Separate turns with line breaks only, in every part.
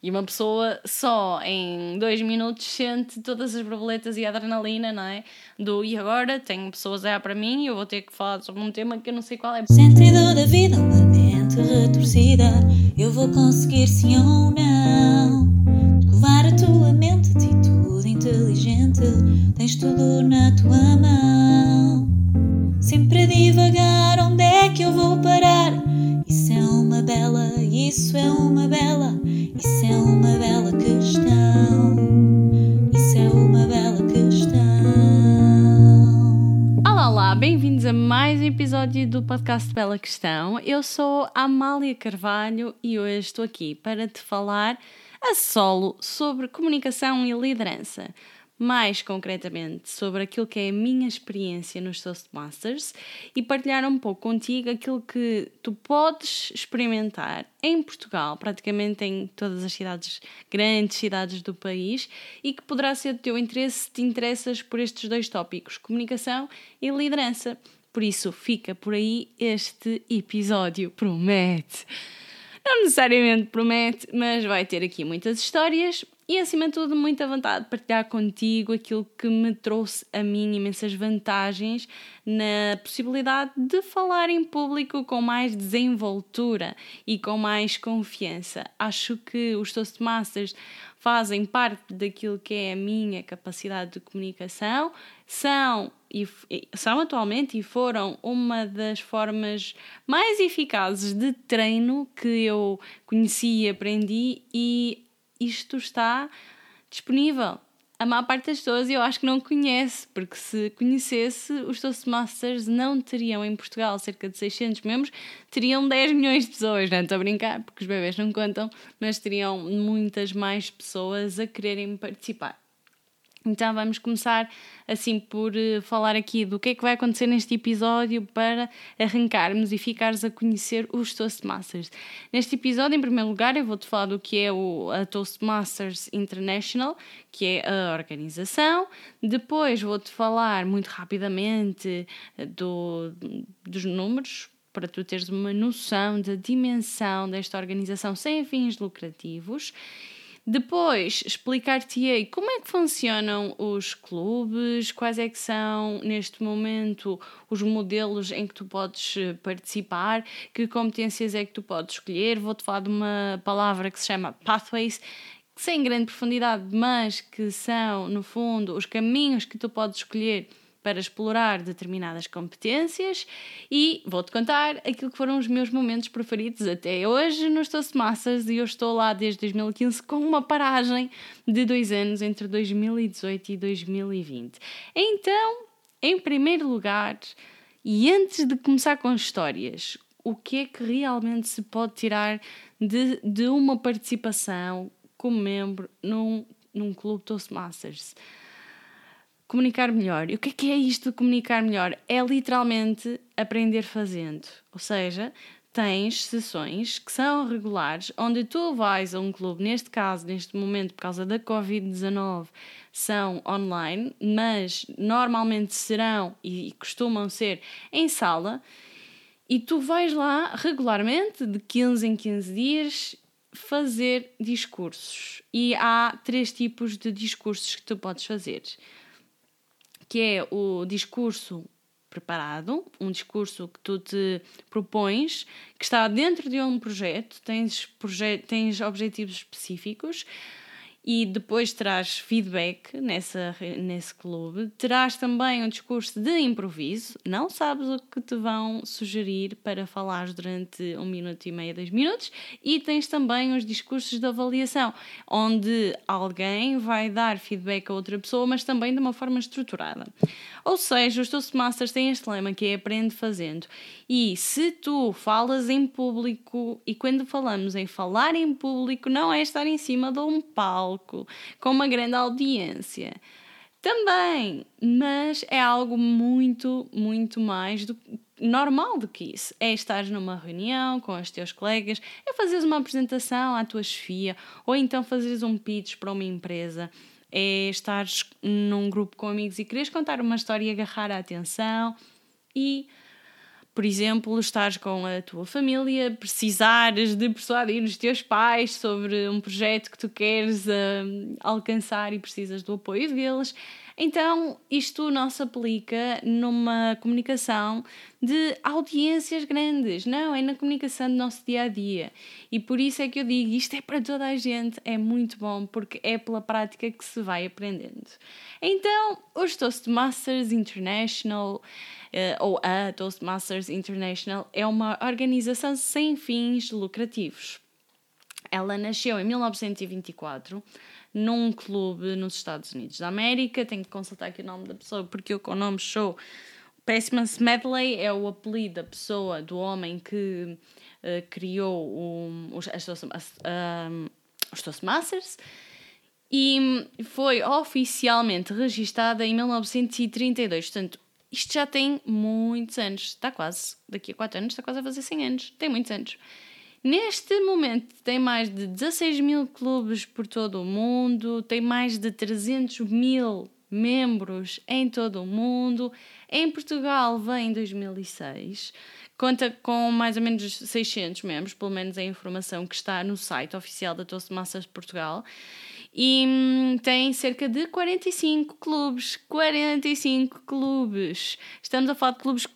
E uma pessoa só em dois minutos sente todas as borboletas e a adrenalina, não é? Do e agora tenho pessoas a para mim e eu vou ter que falar sobre um tema que eu não sei qual é.
Sentido da vida, uma mente retorcida. Eu vou conseguir sim ou não. Escovar a tua mente, atitude inteligente. Tens tudo na tua mão. Sempre a isso é uma bela, isso é uma bela questão. Isso é uma bela questão.
Olá, olá, bem-vindos a mais um episódio do podcast Bela Questão. Eu sou a Amália Carvalho e hoje estou aqui para te falar a solo sobre comunicação e liderança mais concretamente sobre aquilo que é a minha experiência nos Toastmasters e partilhar um pouco contigo aquilo que tu podes experimentar em Portugal, praticamente em todas as cidades, grandes cidades do país, e que poderá ser do teu interesse se te interessas por estes dois tópicos, comunicação e liderança. Por isso, fica por aí este episódio. Promete! Não necessariamente promete, mas vai ter aqui muitas histórias e acima de tudo, muita vontade de partilhar contigo aquilo que me trouxe a mim imensas vantagens na possibilidade de falar em público com mais desenvoltura e com mais confiança. Acho que os Toastmasters fazem parte daquilo que é a minha capacidade de comunicação, são e são atualmente e foram uma das formas mais eficazes de treino que eu conheci e aprendi e isto está disponível. A maior parte das pessoas eu acho que não conhece, porque se conhecesse, os Toastmasters não teriam em Portugal cerca de 600 membros, teriam 10 milhões de pessoas. Não estou a brincar, porque os bebês não contam, mas teriam muitas mais pessoas a quererem participar. Então vamos começar assim por uh, falar aqui do que é que vai acontecer neste episódio para arrancarmos e ficares a conhecer os Toastmasters. Neste episódio, em primeiro lugar, eu vou-te falar do que é o a Toastmasters International, que é a organização. Depois vou-te falar muito rapidamente eh, do, dos números para tu teres uma noção da dimensão desta organização sem fins lucrativos depois explicar-te-ei como é que funcionam os clubes, quais é que são neste momento os modelos em que tu podes eh, participar, que competências é que tu podes escolher. Vou-te falar de uma palavra que se chama Pathways, sem grande profundidade, mas que são, no fundo, os caminhos que tu podes escolher para explorar determinadas competências e vou-te contar aquilo que foram os meus momentos preferidos até hoje nos Toastmasters e eu estou lá desde 2015 com uma paragem de dois anos entre 2018 e 2020. Então, em primeiro lugar, e antes de começar com histórias, o que é que realmente se pode tirar de, de uma participação como membro num, num clube Toastmasters? Comunicar melhor. E o que é que é isto de comunicar melhor? É literalmente aprender fazendo. Ou seja, tens sessões que são regulares, onde tu vais a um clube, neste caso, neste momento, por causa da Covid-19, são online, mas normalmente serão e costumam ser em sala, e tu vais lá regularmente, de 15 em 15 dias, fazer discursos. E há três tipos de discursos que tu podes fazer que é o discurso preparado, um discurso que tu te propões, que está dentro de um projeto, tens, proje tens objetivos específicos e depois terás feedback nessa, nesse clube. Terás também um discurso de improviso, não sabes o que te vão sugerir para falar durante um minuto e meio, dois minutos, e tens também os discursos de avaliação, onde alguém vai dar feedback a outra pessoa, mas também de uma forma estruturada. Ou seja, os Toastmasters têm este lema que é aprende fazendo. E se tu falas em público, e quando falamos em falar em público, não é estar em cima de um palco com uma grande audiência. Também, mas é algo muito, muito mais do, normal do que isso. É estar numa reunião com os teus colegas, é fazeres uma apresentação à tua chefia, ou então fazeres um pitch para uma empresa é estar num grupo com amigos e quereres contar uma história e agarrar a atenção e por exemplo, estás com a tua família, precisares de persuadir os teus pais sobre um projeto que tu queres uh, alcançar e precisas do apoio deles. Então, isto não se aplica numa comunicação de audiências grandes, não, é na comunicação do nosso dia a dia. E por isso é que eu digo: isto é para toda a gente, é muito bom, porque é pela prática que se vai aprendendo. Então, os Toastmasters International, uh, ou a Toastmasters International, é uma organização sem fins lucrativos. Ela nasceu em 1924 num clube nos Estados Unidos da América. Tenho que consultar aqui o nome da pessoa porque eu com o nome show. Pessima Smedley é o apelido da pessoa, do homem que uh, criou os, as, os Toastmasters e foi oficialmente registada em 1932. Portanto, isto já tem muitos anos. Está quase, daqui a 4 anos, está quase a fazer 100 anos. Tem muitos anos. Neste momento tem mais de 16 mil clubes por todo o mundo, tem mais de 300 mil membros em todo o mundo. Em Portugal vem em 2006, conta com mais ou menos 600 membros, pelo menos é a informação que está no site oficial da Toastmasters Portugal. E hum, tem cerca de 45 clubes. 45 clubes! Estamos a falar de clubes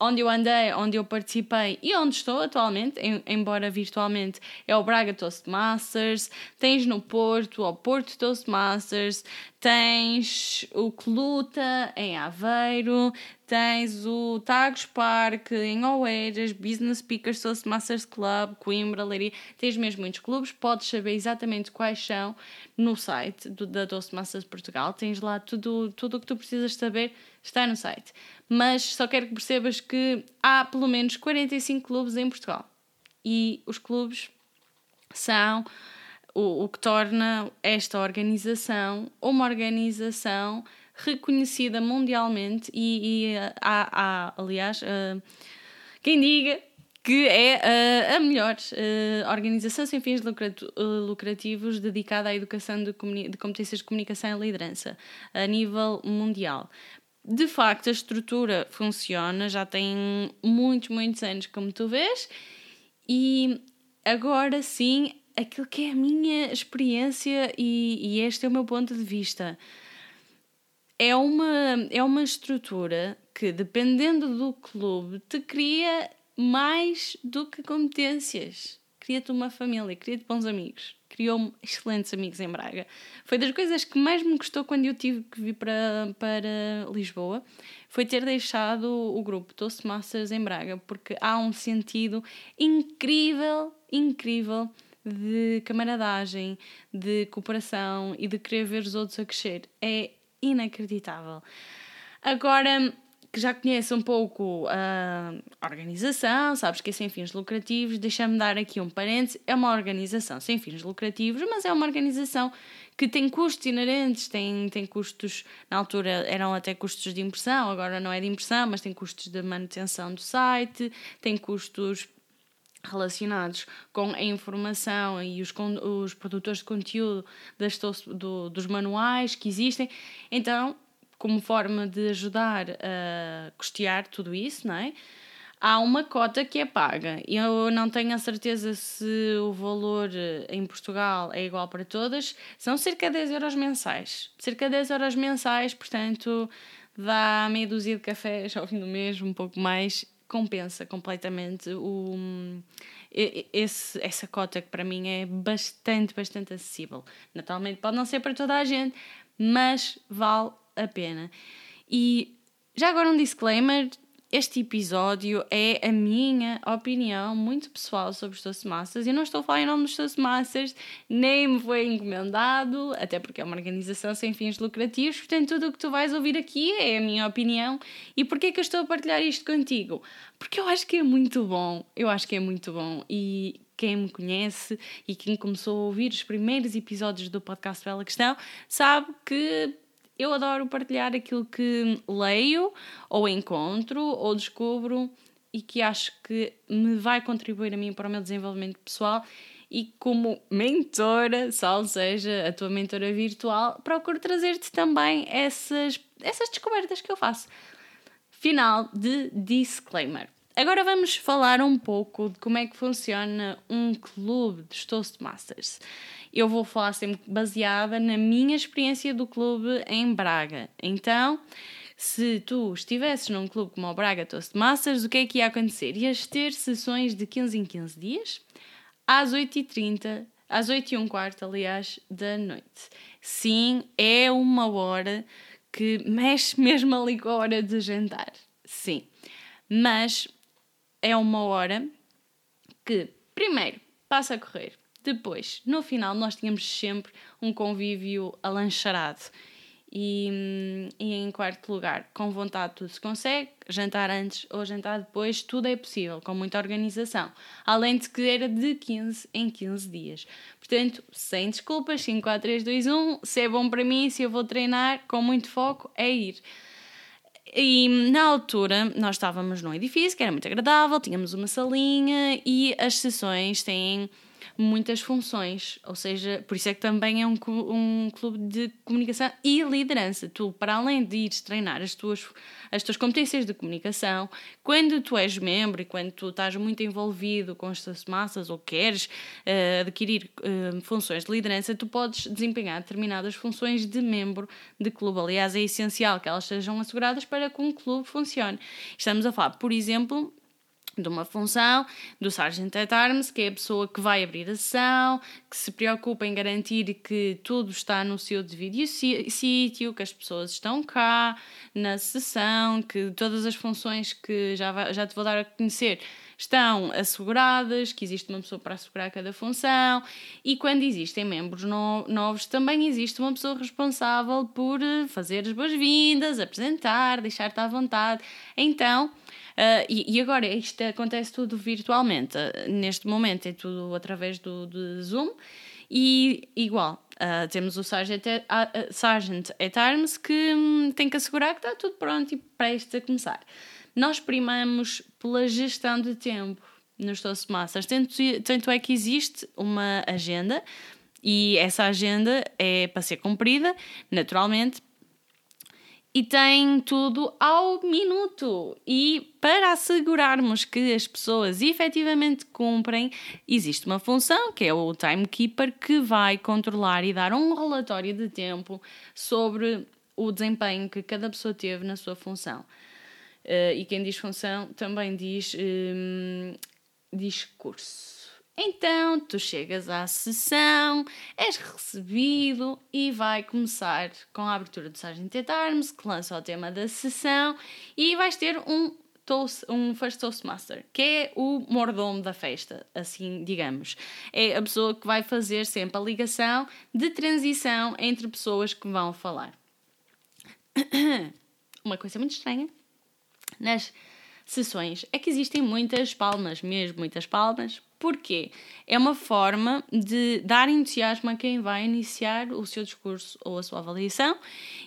onde eu andei, onde eu participei e onde estou atualmente, em, embora virtualmente, é o Braga Toastmasters, tens no Porto o Porto Toastmasters, tens o Cluta em Aveiro, tens o Tagus Park em Oeiras, Business Speakers Toastmasters Club, Coimbra, Leiria, tens mesmo muitos clubes, podes saber exatamente quais são no site do, da Toastmasters Portugal, tens lá tudo, tudo o que tu precisas saber, está no site mas só quero que percebas que há pelo menos 45 clubes em Portugal. E os clubes são o, o que torna esta organização uma organização reconhecida mundialmente e, e há, há, aliás, uh, quem diga que é uh, a melhor uh, organização sem fins lucrativos dedicada à educação de, de competências de comunicação e liderança a nível mundial de facto a estrutura funciona, já tem muitos, muitos anos, como tu vês, e agora sim, aquilo que é a minha experiência e, e este é o meu ponto de vista. É uma, é uma estrutura que, dependendo do clube, te cria mais do que competências. Cria-te uma família, cria-te bons amigos criou-me excelentes amigos em Braga. Foi das coisas que mais me gostou quando eu tive que vir para, para Lisboa, foi ter deixado o grupo Toastmasters em Braga, porque há um sentido incrível, incrível de camaradagem, de cooperação e de querer ver os outros a crescer. É inacreditável. Agora, que já conhece um pouco a organização, sabes que é sem fins lucrativos, deixa-me dar aqui um parênteses, é uma organização sem fins lucrativos, mas é uma organização que tem custos inerentes, tem, tem custos, na altura eram até custos de impressão, agora não é de impressão, mas tem custos de manutenção do site, tem custos relacionados com a informação e os, os produtores de conteúdo das, do, dos manuais que existem. Então, como forma de ajudar a custear tudo isso, não é? Há uma cota que é paga. Eu não tenho a certeza se o valor em Portugal é igual para todas. São cerca de 10 euros mensais. Cerca de 10 euros mensais, portanto, dá meia dúzia de cafés ao fim do mês, um pouco mais. Compensa completamente o, esse, essa cota que para mim é bastante, bastante acessível. Naturalmente pode não ser para toda a gente, mas vale a pena. E já agora um disclaimer: este episódio é a minha opinião muito pessoal sobre os Toastmasters. Eu não estou a falar em nome dos Toastmasters, nem me foi encomendado, até porque é uma organização sem fins lucrativos. Portanto, tudo o que tu vais ouvir aqui é a minha opinião. E porquê que eu estou a partilhar isto contigo? Porque eu acho que é muito bom. Eu acho que é muito bom. E quem me conhece e quem começou a ouvir os primeiros episódios do podcast Bela Questão sabe que eu adoro partilhar aquilo que leio, ou encontro, ou descubro e que acho que me vai contribuir a mim para o meu desenvolvimento pessoal. E como mentora, sal seja a tua mentora virtual, procuro trazer-te também essas, essas descobertas que eu faço. Final de disclaimer. Agora vamos falar um pouco de como é que funciona um clube dos Toastmasters. Eu vou falar sempre baseada na minha experiência do clube em Braga. Então, se tu estivesses num clube como o Braga Toastmasters, o que é que ia acontecer? Ias ter sessões de 15 em 15 dias, às 8h30, às 8 e um quarto, aliás, da noite. Sim, é uma hora que mexe mesmo ali com a hora de jantar. Sim. Mas é uma hora que, primeiro, passa a correr. Depois, no final, nós tínhamos sempre um convívio alancharado. E, hum, e em quarto lugar, com vontade tudo se consegue, jantar antes ou jantar depois, tudo é possível, com muita organização. Além de que era de 15 em 15 dias. Portanto, sem desculpas, 5, 4, 3, 2, 1, se é bom para mim, se eu vou treinar com muito foco, é ir. E na altura nós estávamos num edifício que era muito agradável, tínhamos uma salinha e as sessões têm muitas funções, ou seja, por isso é que também é um, um clube de comunicação e liderança. Tu, para além de ires treinar as tuas, as tuas competências de comunicação, quando tu és membro e quando tu estás muito envolvido com estas massas ou queres uh, adquirir uh, funções de liderança, tu podes desempenhar determinadas funções de membro de clube. Aliás, é essencial que elas sejam asseguradas para que um clube funcione. Estamos a falar, por exemplo, de uma função do Sergeant at Arms, que é a pessoa que vai abrir a sessão, que se preocupa em garantir que tudo está no seu devido sítio, que as pessoas estão cá na sessão, que todas as funções que já, vai, já te vou dar a conhecer estão asseguradas, que existe uma pessoa para assegurar cada função e quando existem membros no, novos também existe uma pessoa responsável por fazer as boas-vindas, apresentar, deixar-te à vontade. Então, Uh, e, e, agora isto acontece tudo virtualmente. Uh, neste momento é tudo através do, do Zoom. E igual, uh, temos o Sargent, Sargent at Arms que um, tem que assegurar que está tudo pronto e prestes a começar. Nós primamos pela gestão de tempo nos Toastmasters. Tanto, tanto é que existe uma agenda e essa agenda é para ser cumprida, naturalmente, e tem tudo ao minuto. E para assegurarmos que as pessoas efetivamente cumprem, existe uma função que é o Timekeeper que vai controlar e dar um relatório de tempo sobre o desempenho que cada pessoa teve na sua função. Uh, e quem diz função também diz um, discurso. Então tu chegas à sessão, és recebido e vai começar com a abertura do Sargent at Arms, que lança o tema da sessão, e vais ter um toast, um First Toastmaster, que é o mordomo da festa, assim digamos. É a pessoa que vai fazer sempre a ligação de transição entre pessoas que vão falar. Uma coisa muito estranha nas sessões. É que existem muitas palmas, mesmo muitas palmas, Porquê? É uma forma de dar entusiasmo a quem vai iniciar o seu discurso ou a sua avaliação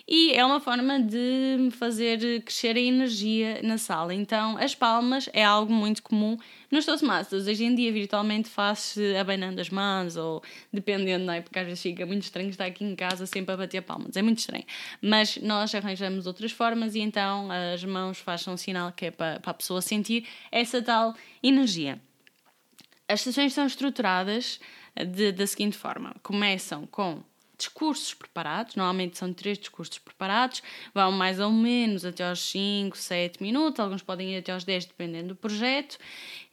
e é uma forma de fazer crescer a energia na sala. Então, as palmas é algo muito comum nos Toastmasters. Hoje em dia, virtualmente, faz-se abanando as mãos ou dependendo, não é? Porque às vezes fica muito estranho estar aqui em casa sempre a bater palmas. É muito estranho. Mas nós arranjamos outras formas e então as mãos fazem um sinal que é para, para a pessoa sentir essa tal energia. As sessões são estruturadas eh, de, da seguinte forma: começam com discursos preparados, normalmente são três discursos preparados, vão mais ou menos até aos 5, 7 minutos, alguns podem ir até aos 10, dependendo do projeto,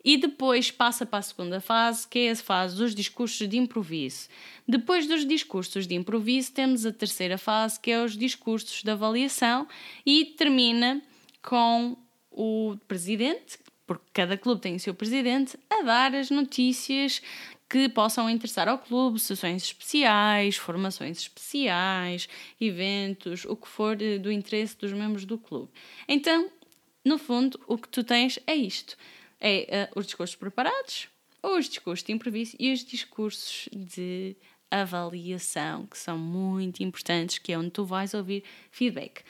e depois passa para a segunda fase, que é a fase dos discursos de improviso. Depois dos discursos de improviso, temos a terceira fase, que é os discursos de avaliação, e termina com o presidente, porque cada clube tem o seu presidente, a dar as notícias que possam interessar ao clube, sessões especiais, formações especiais, eventos, o que for do interesse dos membros do clube. Então, no fundo, o que tu tens é isto: é uh, os discursos preparados, os discursos de improviso e os discursos de avaliação, que são muito importantes, que é onde tu vais ouvir feedback.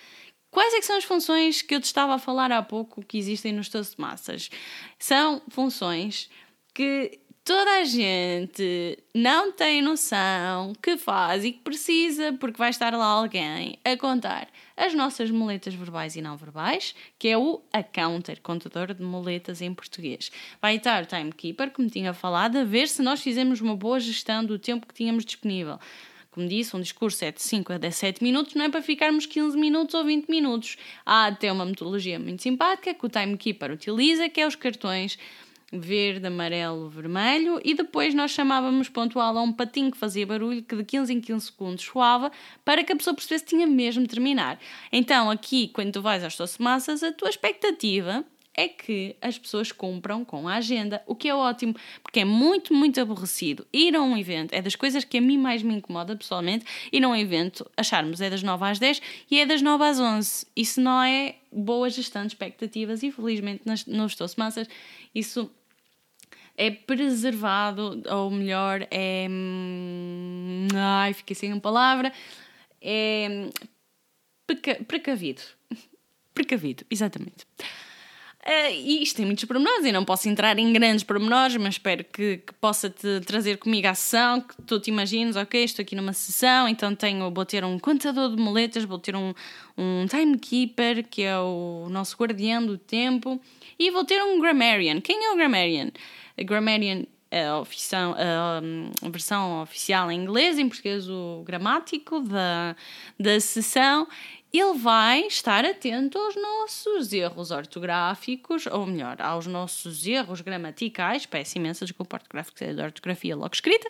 Quais é são as funções que eu te estava a falar há pouco que existem nos Toastmasters? São funções que toda a gente não tem noção que faz e que precisa, porque vai estar lá alguém a contar as nossas moletas verbais e não verbais, que é o accounter, contador de moletas em português. Vai estar o timekeeper, como tinha falado, a ver se nós fizemos uma boa gestão do tempo que tínhamos disponível. Como disse, um discurso é de 5 a 17 minutos, não é para ficarmos 15 minutos ou 20 minutos. Há até uma metodologia muito simpática que o timekeeper utiliza, que é os cartões verde, amarelo, vermelho, e depois nós chamávamos pontual a um patinho que fazia barulho que de 15 em 15 segundos soava para que a pessoa percebesse que tinha mesmo de terminar. Então, aqui, quando tu vais às tuas massas, a tua expectativa é que as pessoas cumpram com a agenda, o que é ótimo, porque é muito, muito aborrecido ir a um evento. É das coisas que a mim mais me incomoda pessoalmente, ir a um evento, acharmos é das 9 às 10 e é das 9 às 11. Isso não é boa gestão de expectativas e felizmente nas, nos Toastmasters isso é preservado, ou melhor, é. Hum, ai, fiquei sem uma palavra. É. precavido. Precavido, exatamente. Uh, e isto tem muitos pormenores e não posso entrar em grandes pormenores, mas espero que, que possa te trazer comigo a sessão, que tu te imagines, ok, estou aqui numa sessão, então tenho, vou ter um contador de moletas, vou ter um, um timekeeper, que é o nosso guardião do tempo, e vou ter um grammarian. Quem é o grammarian? A grammarian a, ofição, a, a, versão oficial em inglês, em português o gramático da, da sessão, ele vai estar atento aos nossos erros ortográficos, ou melhor, aos nossos erros gramaticais, peço imensa desculpa, ortográficos é da ortografia logo escrita,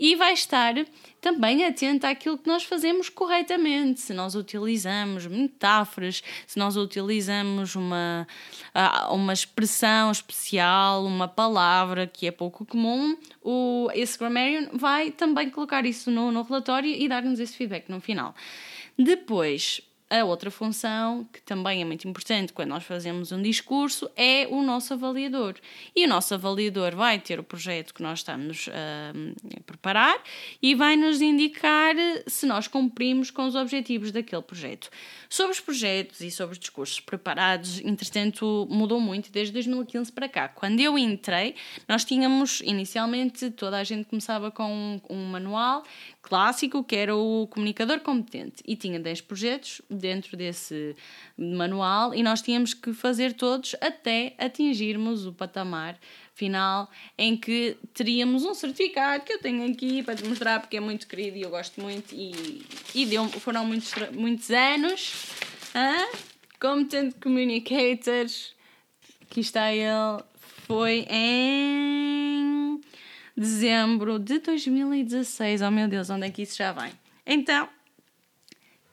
e vai estar também atento àquilo que nós fazemos corretamente, se nós utilizamos metáforas, se nós utilizamos uma, uma expressão especial, uma palavra que é pouco comum, o, esse grammarian vai também colocar isso no, no relatório e dar-nos esse feedback no final. Depois, a outra função, que também é muito importante quando nós fazemos um discurso, é o nosso avaliador. E o nosso avaliador vai ter o projeto que nós estamos a preparar e vai nos indicar se nós cumprimos com os objetivos daquele projeto. Sobre os projetos e sobre os discursos preparados, entretanto, mudou muito desde 2015 para cá. Quando eu entrei, nós tínhamos inicialmente toda a gente começava com um, um manual clássico que era o comunicador competente e tinha 10 projetos dentro desse manual e nós tínhamos que fazer todos até atingirmos o patamar final em que teríamos um certificado que eu tenho aqui para te mostrar porque é muito querido e eu gosto muito e, e deu, foram muitos, muitos anos. Ah? Competent Communicator, aqui está ele, foi em dezembro de 2016. Oh meu Deus, onde é que isso já vai? Então,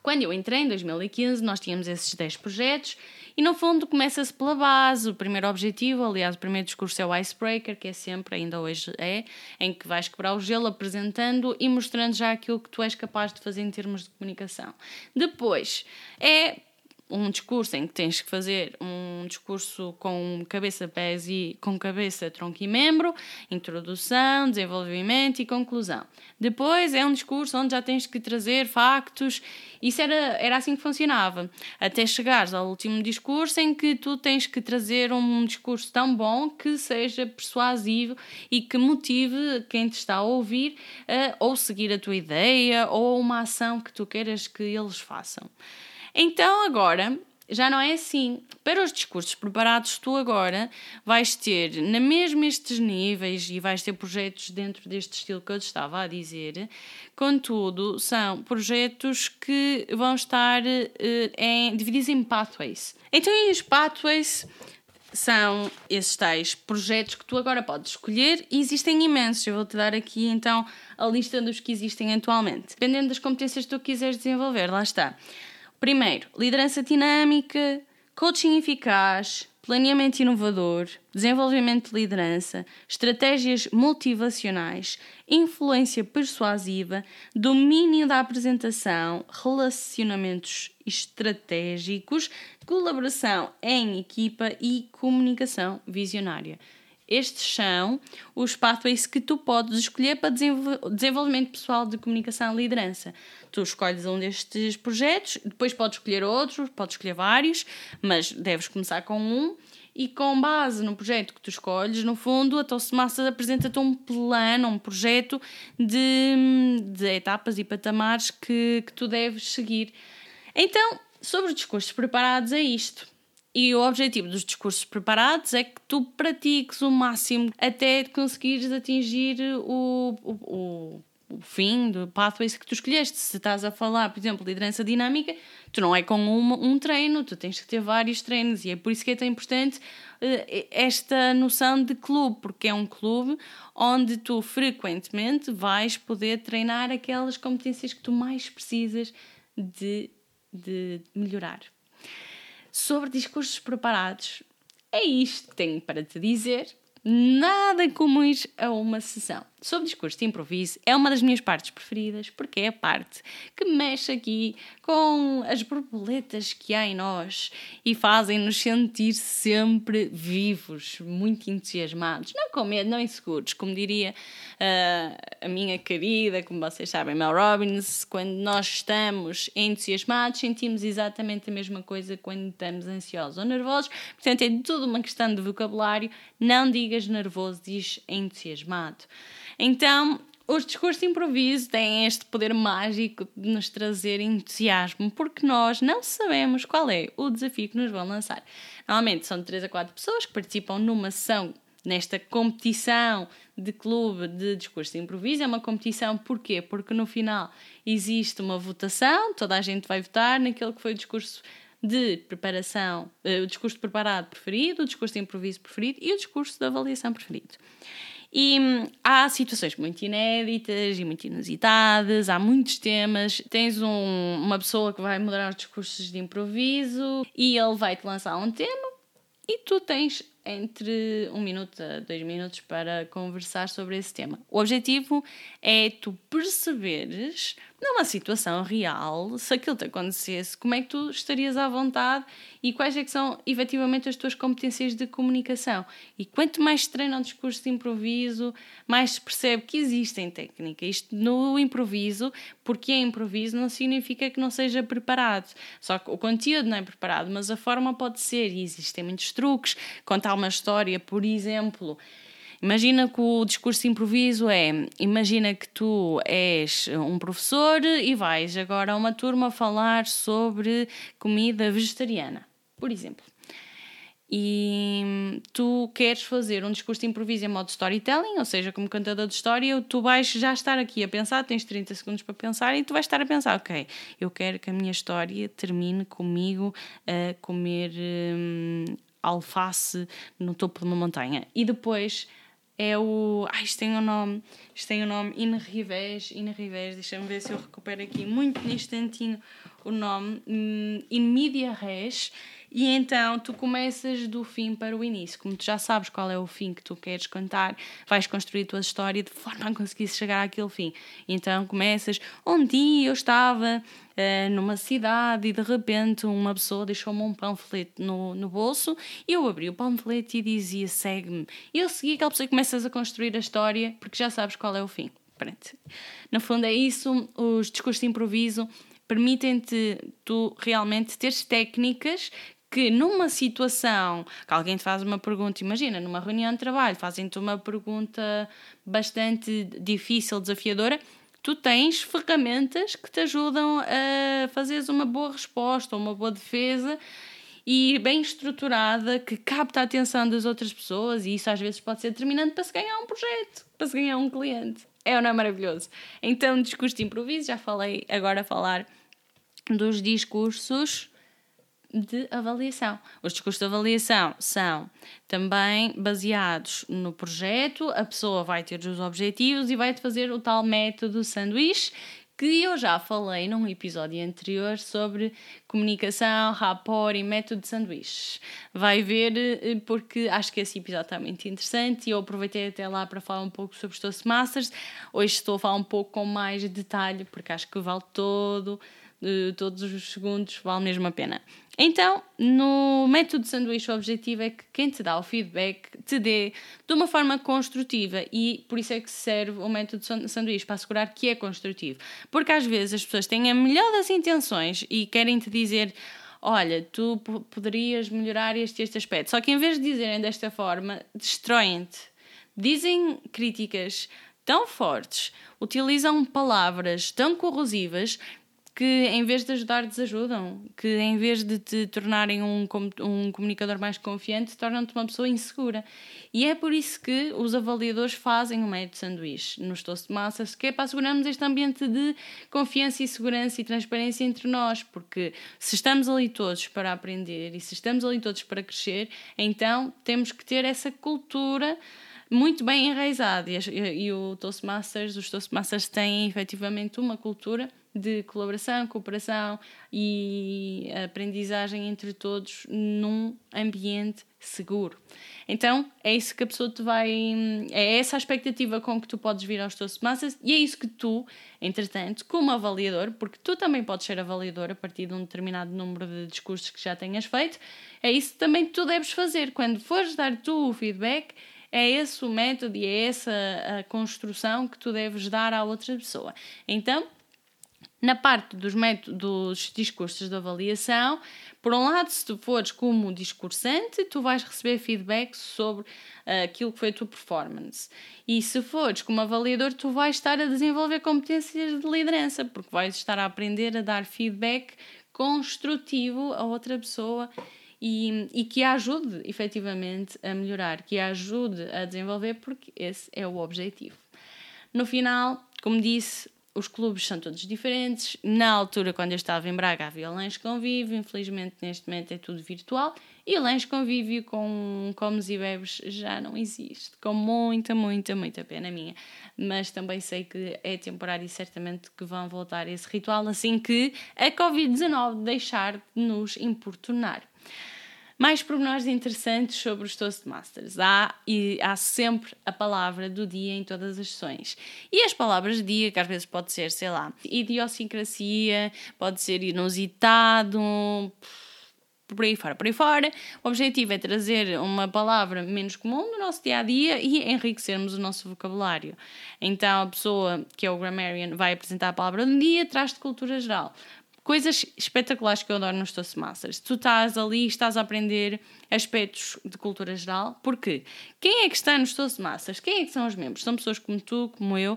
quando eu entrei em 2015, nós tínhamos esses 10 projetos e no fundo começa-se pela base. O primeiro objetivo, aliás, o primeiro discurso é o icebreaker, que é sempre, ainda hoje é, em que vais quebrar o gelo apresentando e mostrando já aquilo que tu és capaz de fazer em termos de comunicação. Depois é um discurso em que tens que fazer um discurso com cabeça, pés e com cabeça, tronco e membro, introdução, desenvolvimento e conclusão. Depois é um discurso onde já tens que trazer factos. Isso era, era assim que funcionava. Até chegares ao último discurso em que tu tens que trazer um discurso tão bom que seja persuasivo e que motive quem te está a ouvir a ou seguir a tua ideia ou uma ação que tu queiras que eles façam. Então agora já não é assim. Para os discursos preparados, tu agora vais ter na mesma estes níveis e vais ter projetos dentro deste estilo que eu te estava a dizer. Contudo, são projetos que vão estar uh, em, divididos em pathways. Então, em os pathways são esses tais projetos que tu agora podes escolher e existem imensos. Eu vou-te dar aqui então a lista dos que existem atualmente. Dependendo das competências que tu quiseres desenvolver, lá está. Primeiro, liderança dinâmica, coaching eficaz, planeamento inovador, desenvolvimento de liderança, estratégias motivacionais, influência persuasiva, domínio da apresentação, relacionamentos estratégicos, colaboração em equipa e comunicação visionária. Estes são os pathways que tu podes escolher para desenvolvimento pessoal de comunicação e liderança. Tu escolhes um destes projetos, depois podes escolher outros, podes escolher vários, mas deves começar com um e com base no projeto que tu escolhes, no fundo, a Toastmasters apresenta-te um plano, um projeto de, de etapas e patamares que, que tu deves seguir. Então, sobre os discursos preparados, é isto. E o objetivo dos discursos preparados é que tu pratiques o máximo até conseguires atingir o, o, o fim do pathways que tu escolheste. Se estás a falar, por exemplo, de liderança dinâmica, tu não é com um, treino, tu tens que ter vários treinos e é por isso que é tão importante uh, esta noção de clube, porque é um clube onde tu frequentemente vais poder treinar aquelas competências que tu mais precisas de, de melhorar. Sobre discursos preparados, é isto que tenho para te dizer. Nada como ir a uma sessão sobre discurso de improviso é uma das minhas partes preferidas, porque é a parte que mexe aqui com as borboletas que há em nós e fazem-nos sentir sempre vivos, muito entusiasmados, não com medo, não inseguros, como diria uh, a minha querida, como vocês sabem, Mel Robbins, quando nós estamos entusiasmados, sentimos exatamente a mesma coisa quando estamos ansiosos ou nervosos, portanto é tudo uma questão de vocabulário, não digas nervoso, diz entusiasmado. Então, os discursos de improviso têm este poder mágico de nos trazer entusiasmo, porque nós não sabemos qual é o desafio que nos vão lançar. Normalmente são de 3 a 4 pessoas que participam numa sessão, nesta competição de clube de discurso de improviso. É uma competição porquê? Porque no final existe uma votação, toda a gente vai votar naquele que foi o discurso de preparação, eh, o discurso preparado preferido, o discurso de improviso preferido e o discurso de avaliação preferido. E hum, há situações muito inéditas e muito inusitadas, há muitos temas. Tens um, uma pessoa que vai moderar os discursos de improviso e ele vai te lançar um tema e tu tens entre um minuto a dois minutos para conversar sobre esse tema. O objetivo é tu perceberes, numa situação real, se aquilo te acontecesse, como é que tu estarias à vontade e quais é que são efetivamente as tuas competências de comunicação. E quanto mais se treina o discurso de improviso, mais se percebe que existem técnicas. Isto no improviso, porque é improviso, não significa que não seja preparado. Só que o conteúdo não é preparado, mas a forma pode ser. E existem muitos truques. Contar uma história, por exemplo. Imagina que o discurso de improviso é: imagina que tu és um professor e vais agora a uma turma falar sobre comida vegetariana, por exemplo. E tu queres fazer um discurso de improviso em modo storytelling, ou seja, como cantador de história, tu vais já estar aqui a pensar, tens 30 segundos para pensar e tu vais estar a pensar, ok, eu quero que a minha história termine comigo a comer hum, alface no topo de uma montanha. E depois é o. Ai, isto tem um nome. Isto tem um nome Inrivés. Inrivés, deixa-me ver se eu recupero aqui muito instantinho o nome. Hum, In media res. E então tu começas do fim para o início. Como tu já sabes qual é o fim que tu queres contar, vais construir a tua história de forma a conseguir chegar àquele fim. Então começas. Um dia eu estava uh, numa cidade e de repente uma pessoa deixou-me um panfleto no, no bolso e eu abri o panfleto e dizia segue-me. E eu segui aquela pessoa e começas a construir a história porque já sabes qual é o fim. Pronto. No fundo é isso, os discursos de improviso permitem-te tu realmente teres técnicas que numa situação que alguém te faz uma pergunta, imagina, numa reunião de trabalho, fazem-te uma pergunta bastante difícil, desafiadora, tu tens ferramentas que te ajudam a fazeres uma boa resposta, uma boa defesa e bem estruturada, que capta a atenção das outras pessoas, e isso às vezes pode ser determinante para se ganhar um projeto, para se ganhar um cliente. É ou não é maravilhoso? Então, discurso de improviso, já falei agora a falar dos discursos de avaliação. Os discursos de avaliação são também baseados no projeto, a pessoa vai ter os objetivos e vai-te fazer o tal método sanduíche que eu já falei num episódio anterior sobre comunicação, rapport e método de sanduíche. Vai ver, eh, porque acho que esse episódio está muito interessante e eu aproveitei até lá para falar um pouco sobre os Toastmasters. Hoje estou a falar um pouco com mais detalhe, porque acho que vale todo de todos os segundos vale mesmo a pena. Então, no método sanduíche, o objetivo é que quem te dá o feedback te dê de uma forma construtiva e por isso é que serve o método sanduíche para assegurar que é construtivo. Porque às vezes as pessoas têm a melhor das intenções e querem te dizer olha, tu poderias melhorar este este aspecto. Só que em vez de dizerem desta forma, destroem-te. Dizem críticas tão fortes, utilizam palavras tão corrosivas que em vez de ajudar, desajudam, que em vez de te tornarem um, um comunicador mais confiante, tornam-te uma pessoa insegura. E é por isso que os avaliadores fazem o método sanduíche nos toast de massas, que é para assegurarmos este ambiente de confiança e segurança e transparência entre nós, porque se estamos ali todos para aprender e se estamos ali todos para crescer, então temos que ter essa cultura muito bem enraizada. E, e, e o Toastmasters, os Toastmasters têm efetivamente uma cultura de colaboração, cooperação e aprendizagem entre todos num ambiente seguro. Então, é isso que a pessoa te vai. É essa a expectativa com que tu podes vir aos teus massas e é isso que tu, entretanto, como avaliador, porque tu também podes ser avaliador a partir de um determinado número de discursos que já tenhas feito, é isso também que tu deves fazer. Quando fores dar tu o feedback, é esse o método e é essa a construção que tu deves dar à outra pessoa. Então, na parte dos, dos discursos de avaliação, por um lado, se tu fores como discursante, tu vais receber feedback sobre uh, aquilo que foi a tua performance. E se fores como avaliador, tu vais estar a desenvolver competências de liderança, porque vais estar a aprender a dar feedback construtivo a outra pessoa e, e que a ajude efetivamente a melhorar, que a ajude a desenvolver, porque esse é o objetivo. No final, como disse, os clubes são todos diferentes. Na altura, quando eu estava em Braga, havia lanche convívio. Infelizmente, neste momento é tudo virtual. E o lanche convívio com comes e bebes já não existe. Com muita, muita, muita pena minha. Mas também sei que é temporário e certamente que vão voltar a esse ritual assim que a Covid-19 deixar de nos importunar mais pormenores interessantes sobre os Toastmasters. Há, e há sempre a palavra do dia em todas as sessões. E as palavras do dia, que às vezes pode ser, sei lá, idiosincrasia, pode ser inusitado, por aí fora, por aí fora. O objetivo é trazer uma palavra menos comum do nosso dia a dia e enriquecermos o nosso vocabulário. Então, a pessoa que é o grammarian vai apresentar a palavra do dia, traz de cultura geral coisas espetaculares que eu adoro nos Toastmasters. Tu estás ali estás a aprender aspectos de cultura geral. Porque quem é que está nos Toastmasters? Quem é que são os membros? São pessoas como tu, como eu,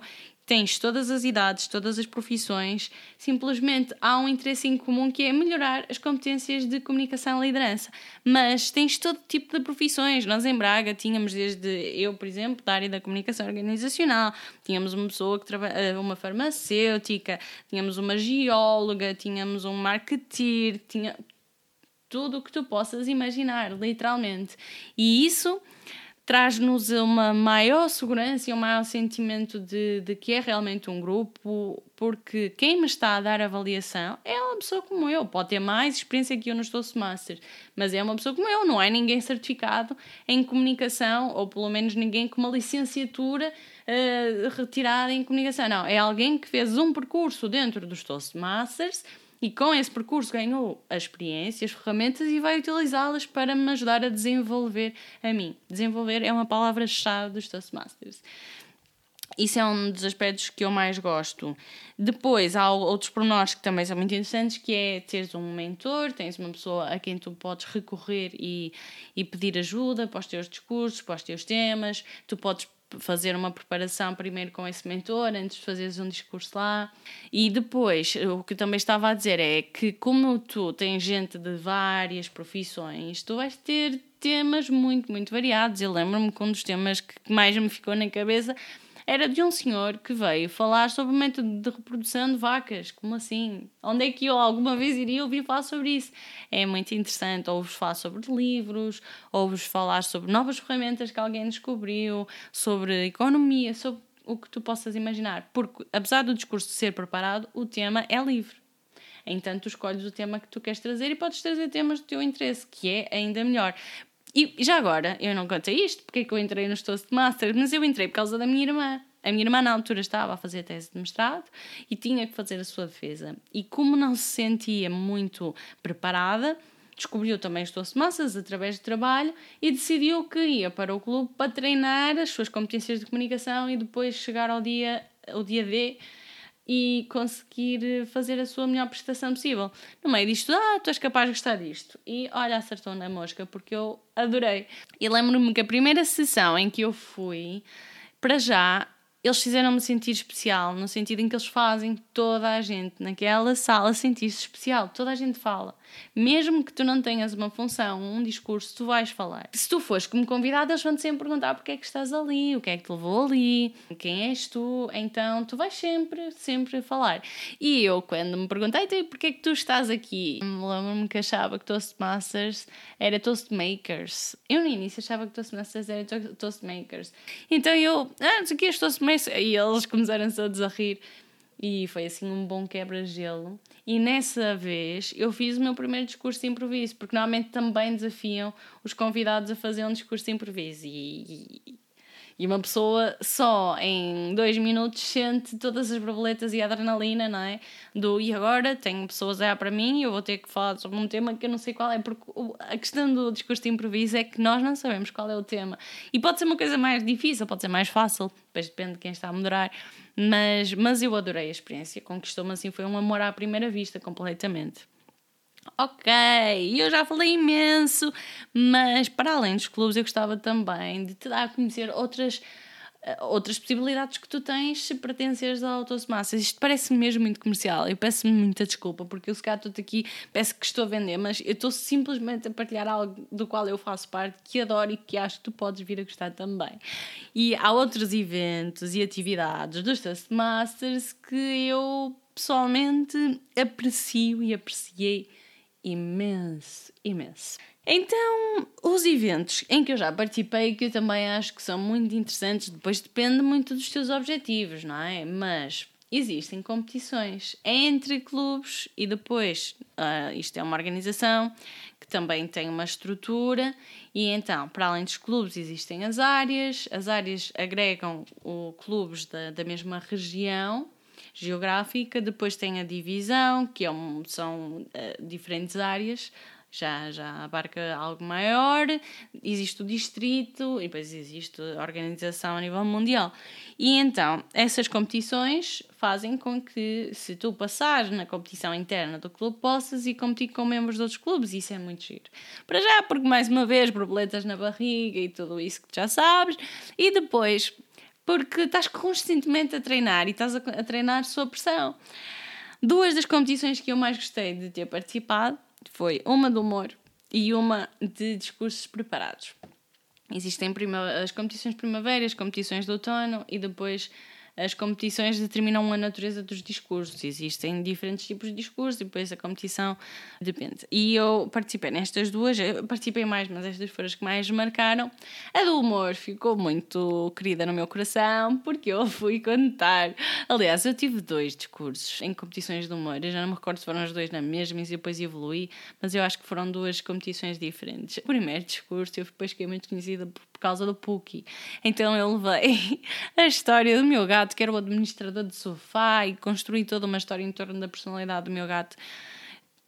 tens todas as idades, todas as profissões, simplesmente há um interesse em comum que é melhorar as competências de comunicação e liderança. Mas tens todo tipo de profissões. Nós em Braga tínhamos desde eu, por exemplo, da área da comunicação organizacional, tínhamos uma pessoa que trabalha, eh, uma farmacêutica, tínhamos uma geóloga, tínhamos um marketeer, tinha tudo o que tu possas imaginar, literalmente. E isso traz-nos uma maior segurança e um maior sentimento de, de que é realmente um grupo, porque quem me está a dar avaliação é uma pessoa como eu, pode ter mais experiência que eu nos Toastmasters, mas é uma pessoa como eu, não é ninguém certificado em comunicação, ou pelo menos ninguém com uma licenciatura uh, retirada em comunicação, não, é alguém que fez um percurso dentro dos Toastmasters e com esse percurso ganhou a experiência, as ferramentas e vai utilizá-las para me ajudar a desenvolver a mim. Desenvolver é uma palavra-chave dos Toastmasters. Isso é um dos aspectos que eu mais gosto. Depois, há outros pormenores que também são muito interessantes, que é teres um mentor, tens uma pessoa a quem tu podes recorrer e, e pedir ajuda para os teus discursos, para os teus temas. Tu podes fazer uma preparação primeiro com esse mentor antes de fazeres um discurso lá. E depois, o que também estava a dizer é que, como tu tens gente de várias profissões, tu vais ter temas muito, muito variados. Eu lembro-me que um dos temas que mais me ficou na cabeça era de um senhor que veio falar sobre o método de reprodução de vacas. Como assim? Onde é que eu alguma vez iria ouvir falar sobre isso? É muito interessante. Ou-vos falar sobre livros, ou-vos falar sobre novas ferramentas que alguém descobriu, sobre economia, sobre o que tu possas imaginar. Porque, apesar do discurso ser preparado, o tema é livre. Então, tu escolhes o tema que tu queres trazer e podes trazer temas do teu interesse, que é ainda melhor. E já agora, eu não contei isto, porque é que eu entrei no Toastmasters, mas eu entrei por causa da minha irmã. A minha irmã, na altura, estava a fazer a tese de mestrado e tinha que fazer a sua defesa. E como não se sentia muito preparada, descobriu também as Toastmasters através do trabalho e decidiu que ia para o clube para treinar as suas competências de comunicação e depois chegar ao dia, ao dia D e conseguir fazer a sua melhor prestação possível. No meio disto, ah, tu és capaz de gostar disto. E olha, acertou na mosca, porque eu adorei. E lembro-me que a primeira sessão em que eu fui, para já, eles fizeram-me sentir especial, no sentido em que eles fazem toda a gente naquela sala sentir-se especial. Toda a gente fala. Mesmo que tu não tenhas uma função, um discurso, tu vais falar. Se tu fores como convidado, eles vão-te sempre perguntar porque é que estás ali, o que é que te levou ali, quem és tu. Então tu vais sempre, sempre falar. E eu, quando me perguntei então, porque é que tu estás aqui, lembro-me que achava que Toastmasters era Toastmakers. Eu no início achava que Toastmasters era Toastmakers. Então eu, ah, não sei o que é Toastmasters. E eles começaram-se todos a rir. E foi assim um bom quebra-gelo. E nessa vez eu fiz o meu primeiro discurso de improviso, porque normalmente também desafiam os convidados a fazer um discurso de improviso. E, e, uma pessoa só em dois minutos sente todas as borboletas e a adrenalina, não é? Do e agora tenho pessoas a olhar para mim e eu vou ter que falar sobre um tema que eu não sei qual é, porque a questão do discurso de improviso é que nós não sabemos qual é o tema. E pode ser uma coisa mais difícil, pode ser mais fácil, depois depende de quem está a moderar. Mas, mas eu adorei a experiência, conquistou-me assim, foi um amor à primeira vista, completamente. Ok, eu já falei imenso, mas para além dos clubes, eu gostava também de te dar a conhecer outras eh, outras possibilidades que tu tens se pertenceres ao Toastmasters. Isto parece mesmo muito comercial. Eu peço muita desculpa porque eu se calhar estou aqui, peço que estou a vender, mas eu estou simplesmente a partilhar algo do qual eu faço parte, que adoro e que acho que tu podes vir a gostar também. E há outros eventos e atividades dos Toastmasters que eu pessoalmente aprecio e apreciei imenso, imenso. Então, os eventos em que eu já participei, que eu também acho que são muito interessantes, depois depende muito dos teus objetivos, não é? Mas existem competições entre clubes e depois uh, isto é uma organização que também tem uma estrutura e então, para além dos clubes, existem as áreas, as áreas agregam o clubes da, da mesma região geográfica, depois tem a divisão, que é um, são uh, diferentes áreas já, já abarca algo maior, existe o distrito e depois existe a organização a nível mundial. E então, essas competições fazem com que, se tu passares na competição interna do clube, possas ir competir com membros de outros clubes, isso é muito giro. Para já, porque mais uma vez, borboletas na barriga e tudo isso que já sabes, e depois, porque estás constantemente a treinar e estás a, a treinar sob pressão. Duas das competições que eu mais gostei de ter participado foi uma de humor e uma de discursos preparados. Existem as competições de primavera, as competições de outono e depois as competições determinam a natureza dos discursos. Existem diferentes tipos de discursos e depois a competição depende. E eu participei nestas duas, participei mais, mas estas foram as que mais marcaram. A do humor ficou muito querida no meu coração porque eu fui contar. Aliás, eu tive dois discursos em competições de humor. Eu já não me recordo se foram os dois na mesma e depois evolui, mas eu acho que foram duas competições diferentes. O primeiro discurso eu depois fiquei muito conhecida por causa do Puki. Então eu levei a história do meu gato, que era o administrador de sofá, e construí toda uma história em torno da personalidade do meu gato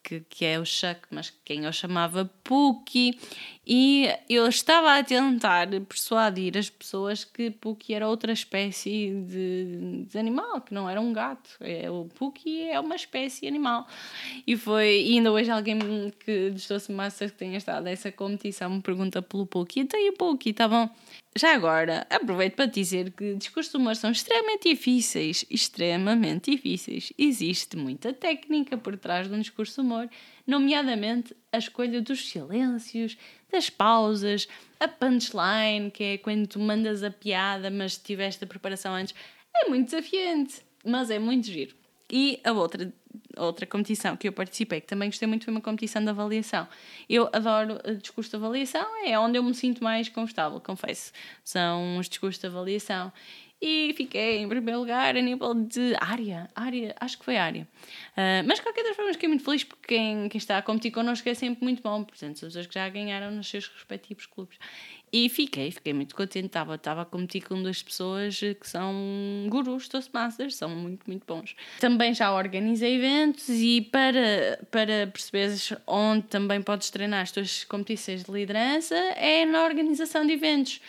que, que é o Chuck, mas quem eu chamava Puki, e eu estava a tentar persuadir as pessoas que Puki era outra espécie de, de animal, que não era um gato. É, o Puki é uma espécie animal. E foi, e ainda hoje alguém que destou-se massa que tenha estado nessa competição me pergunta pelo Puki, então e o Puki, está bom? Já agora, aproveito para dizer que discursos de humor são extremamente difíceis, extremamente difíceis. Existe muita técnica por trás de um discurso de humor, nomeadamente a escolha dos silêncios, das pausas, a punchline, que é quando tu mandas a piada, mas tiveste a preparação antes. É muito desafiante, mas é muito giro. E a outra outra competição que eu participei, que também gostei muito, foi uma competição de avaliação. Eu adoro o discurso de avaliação, é onde eu me sinto mais confortável, confesso. São os discursos de avaliação. E fiquei em primeiro lugar a nível de área, área, acho que foi área. Uh, mas de qualquer das formas fiquei muito feliz porque quem, quem está a competir connosco é sempre muito bom, portanto, são pessoas que já ganharam nos seus respectivos clubes. E fiquei, fiquei muito contente. Estava, estava a competir com duas pessoas que são gurus Toastmasters, são muito, muito bons. Também já organizei eventos e para, para perceberes onde também podes treinar as tuas competições de liderança é na organização de eventos.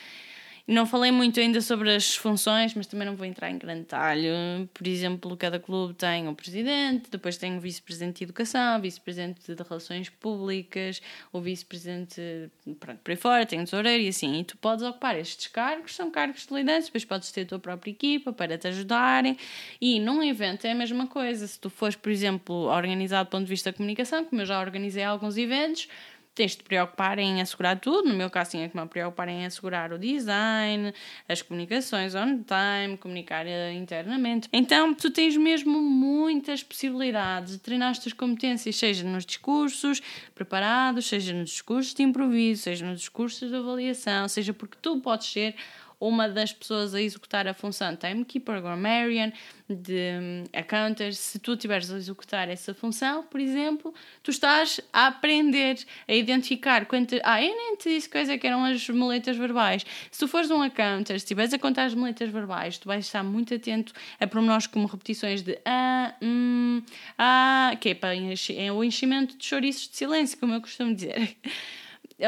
Não falei muito ainda sobre as funções, mas também não vou entrar em grande detalhe. Por exemplo, cada clube tem o presidente, depois tem o vice-presidente de educação, vice-presidente de relações públicas, o vice-presidente, pronto, por aí fora, tem o tesoureiro e assim. E tu podes ocupar estes cargos, são cargos de liderança, depois podes ter a tua própria equipa para te ajudarem. E num evento é a mesma coisa. Se tu fores, por exemplo, organizado do ponto de vista da comunicação, como eu já organizei alguns eventos, tens de te preocupar em assegurar tudo. No meu caso, tinha que me preocupar em assegurar o design, as comunicações on time, comunicar eh, internamente. Então, tu tens mesmo muitas possibilidades de treinar as tuas competências, seja nos discursos preparados, seja nos discursos de improviso, seja nos discursos de avaliação, seja porque tu podes ser uma das pessoas a executar a função timekeeper, grammarian, de um, accountant, se tu estiveres a executar essa função, por exemplo, tu estás a aprender a identificar quanto. Ah, eu nem te disse coisa que eram as moletas verbais. Se tu fores um accountant, se estiveres a contar as moletas verbais, tu vais estar muito atento a pormenores como repetições de ah, hum, ah, que é para é o enchimento de chouriços de silêncio, como eu costumo dizer.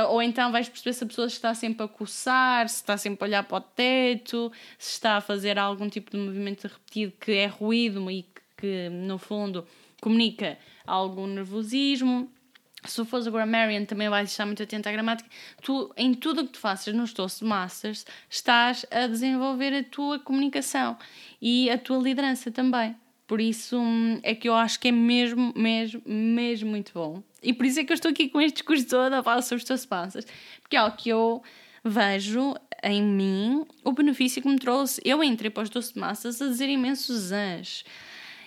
Ou então vais perceber se a pessoa está sempre a coçar, se está sempre a olhar para o teto, se está a fazer algum tipo de movimento repetido que é ruído e que, no fundo comunica algum nervosismo. Se fores a grammarian, também vais estar muito atento à gramática. Tu, em tudo o que tu faças nos Toastmasters, estás a desenvolver a tua comunicação e a tua liderança também. Por isso hum, é que eu acho que é mesmo, mesmo, mesmo muito bom. E por isso é que eu estou aqui com este discurso todo a falar sobre os Toastmasters. Porque é algo que eu vejo em mim o benefício que me trouxe. Eu entrei para os Toastmasters a dizer imensos ans.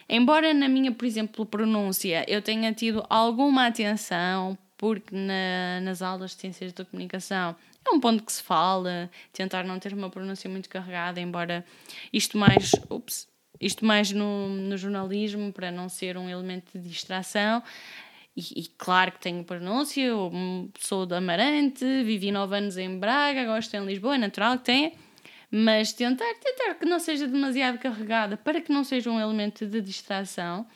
Embora na minha, por exemplo, pronúncia eu tenha tido alguma atenção, porque na, nas aulas de ciências da comunicação é um ponto que se fala, tentar não ter uma pronúncia muito carregada, embora isto mais. Ups, isto mais no, no jornalismo, para não ser um elemento de distração. E, e, claro que tenho pronúncia, eu sou de Amarante, vivi nove anos em Braga, gosto em Lisboa, é natural que tenha, mas tentar, tentar que não seja demasiado carregada para que não seja um elemento de distração.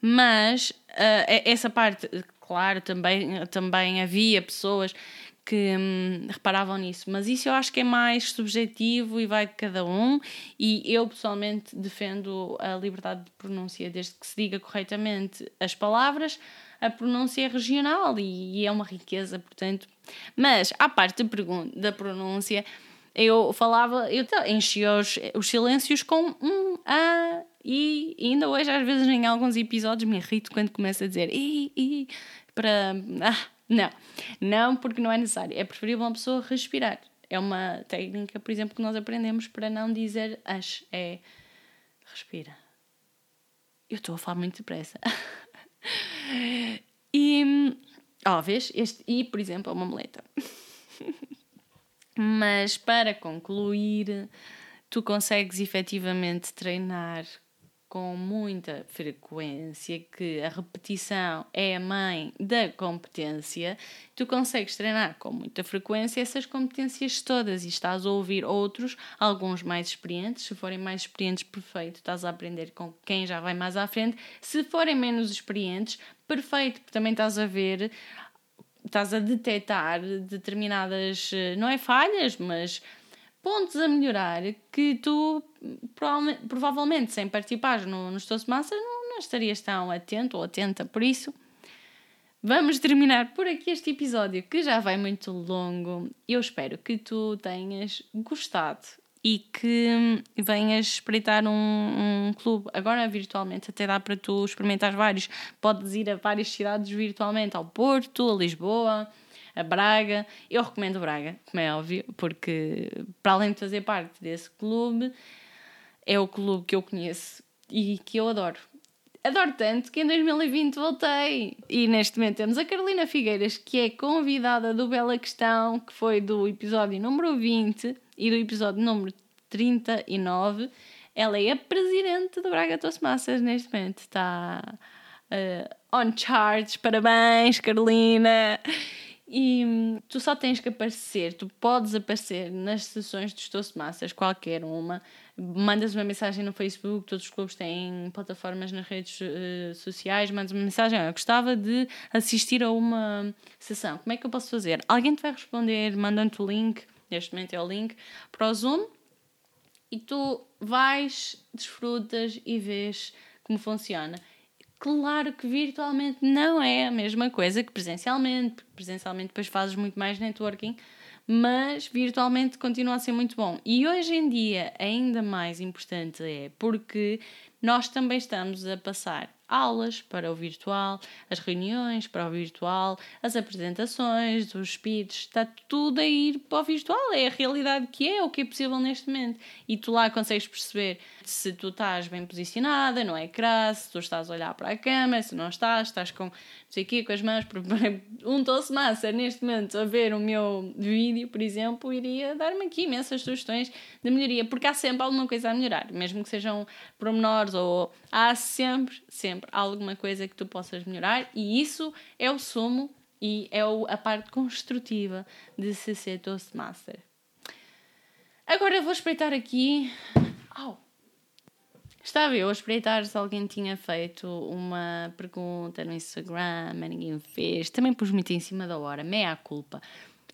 Mas uh, essa parte, claro, também, também havia pessoas que hum, reparavam nisso, mas isso eu acho que é mais subjetivo e vai de cada um. E eu pessoalmente defendo a liberdade de pronúncia, desde que se diga corretamente as palavras, a pronúncia é regional e, e é uma riqueza, portanto. Mas, à parte da pronúncia, eu falava, eu enchia os, os silêncios com um A, e ainda hoje, às vezes, em alguns episódios, me irrito quando começo a dizer i, i, para. Ah, não, não porque não é necessário. É preferível uma pessoa respirar. É uma técnica, por exemplo, que nós aprendemos para não dizer as. É respira. Eu estou a falar muito depressa. e. Ó, vês? Este I, por exemplo, é uma muleta. Mas para concluir, tu consegues efetivamente treinar com muita frequência, que a repetição é a mãe da competência, tu consegues treinar com muita frequência essas competências todas e estás a ouvir outros, alguns mais experientes, se forem mais experientes, perfeito, estás a aprender com quem já vai mais à frente, se forem menos experientes, perfeito, porque também estás a ver estás a detectar determinadas, não é falhas, mas pontos a melhorar que tu provavelmente, sem participares no, nos Toastmasters não, não estarias tão atento ou atenta. Por isso, vamos terminar por aqui este episódio que já vai muito longo. Eu espero que tu tenhas gostado e que venhas espreitar um, um, clube agora virtualmente, até dá para tu experimentar vários. Podes ir a várias cidades virtualmente, ao Porto, a Lisboa, a Braga. Eu recomendo Braga, como é óbvio, porque para além de fazer parte desse clube, é o clube que eu conheço e que eu adoro. Adoro tanto que em 2020 voltei. E neste momento temos a Carolina Figueiras, que é convidada do Bela Questão, que foi do episódio número 20 e do episódio número 39. Ela é a presidente do Braga Toastmasters neste momento. Está uh, on charge. Parabéns, Carolina! E hum, tu só tens que aparecer, tu podes aparecer nas sessões dos Toastmasters, qualquer uma. Mandas uma mensagem no Facebook, todos os clubes têm plataformas nas redes uh, sociais, mandas uma mensagem, eu gostava de assistir a uma sessão, como é que eu posso fazer? Alguém te vai responder, mandando-te o link, neste momento é o link para o Zoom, e tu vais, desfrutas e vês como funciona. Claro que virtualmente não é a mesma coisa que presencialmente, porque presencialmente depois fazes muito mais networking, mas virtualmente continua a ser muito bom. E hoje em dia, ainda mais importante é porque nós também estamos a passar aulas para o virtual, as reuniões para o virtual, as apresentações, os speeches, está tudo a ir para o virtual. É a realidade que é, o que é possível neste momento. E tu lá consegues perceber se tu estás bem posicionada, não é crasso, se tu estás a olhar para a câmera, se não estás, estás com não sei o quê, com as mãos. Um Toastmaster neste momento a ver o meu vídeo, por exemplo, iria dar-me aqui imensas sugestões de melhoria, porque há sempre alguma coisa a melhorar, mesmo que sejam pormenores ou há sempre, sempre sempre alguma coisa que tu possas melhorar e isso é o sumo e é a parte construtiva de se ser Toastmaster. Agora vou espreitar aqui. Oh. Estava eu a espreitar se alguém tinha feito uma pergunta no Instagram, ninguém fez. Também pus muito em cima da hora, meia culpa.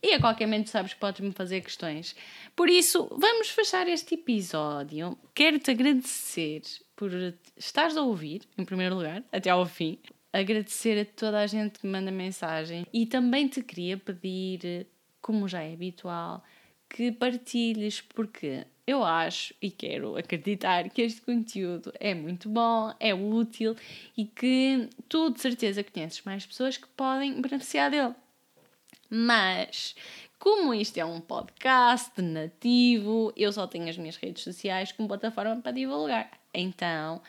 E a qualquer momento sabes que podes-me fazer questões. Por isso, vamos fechar este episódio. Quero-te agradecer por estares a ouvir, em primeiro lugar, até ao fim. Agradecer a toda a gente que me manda mensagem e também te queria pedir, como já é habitual, que partilhes, porque eu acho e quero acreditar que este conteúdo é muito bom, é útil e que tu de certeza conheces mais pessoas que podem beneficiar dele. Mas, como isto é um podcast nativo, eu só tenho as minhas redes sociais como plataforma para divulgar. Então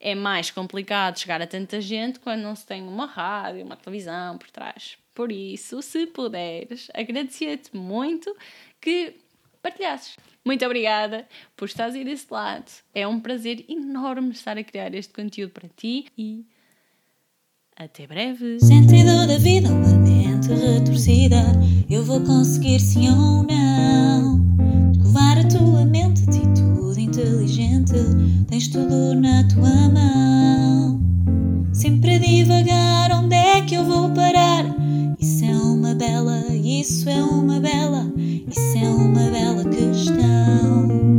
é mais complicado chegar a tanta gente quando não se tem uma rádio, uma televisão por trás. Por isso, se puderes, agradecia-te muito que partilhasses. Muito obrigada por estares aí desse lado. É um prazer enorme estar a criar este conteúdo para ti e até breve.
Sentido da vida, mente retorcida. Eu vou conseguir sim ou não. tens tudo na tua mão. Sempre a divagar, onde é que eu vou parar? Isso é uma bela, isso é uma bela, isso é uma bela questão.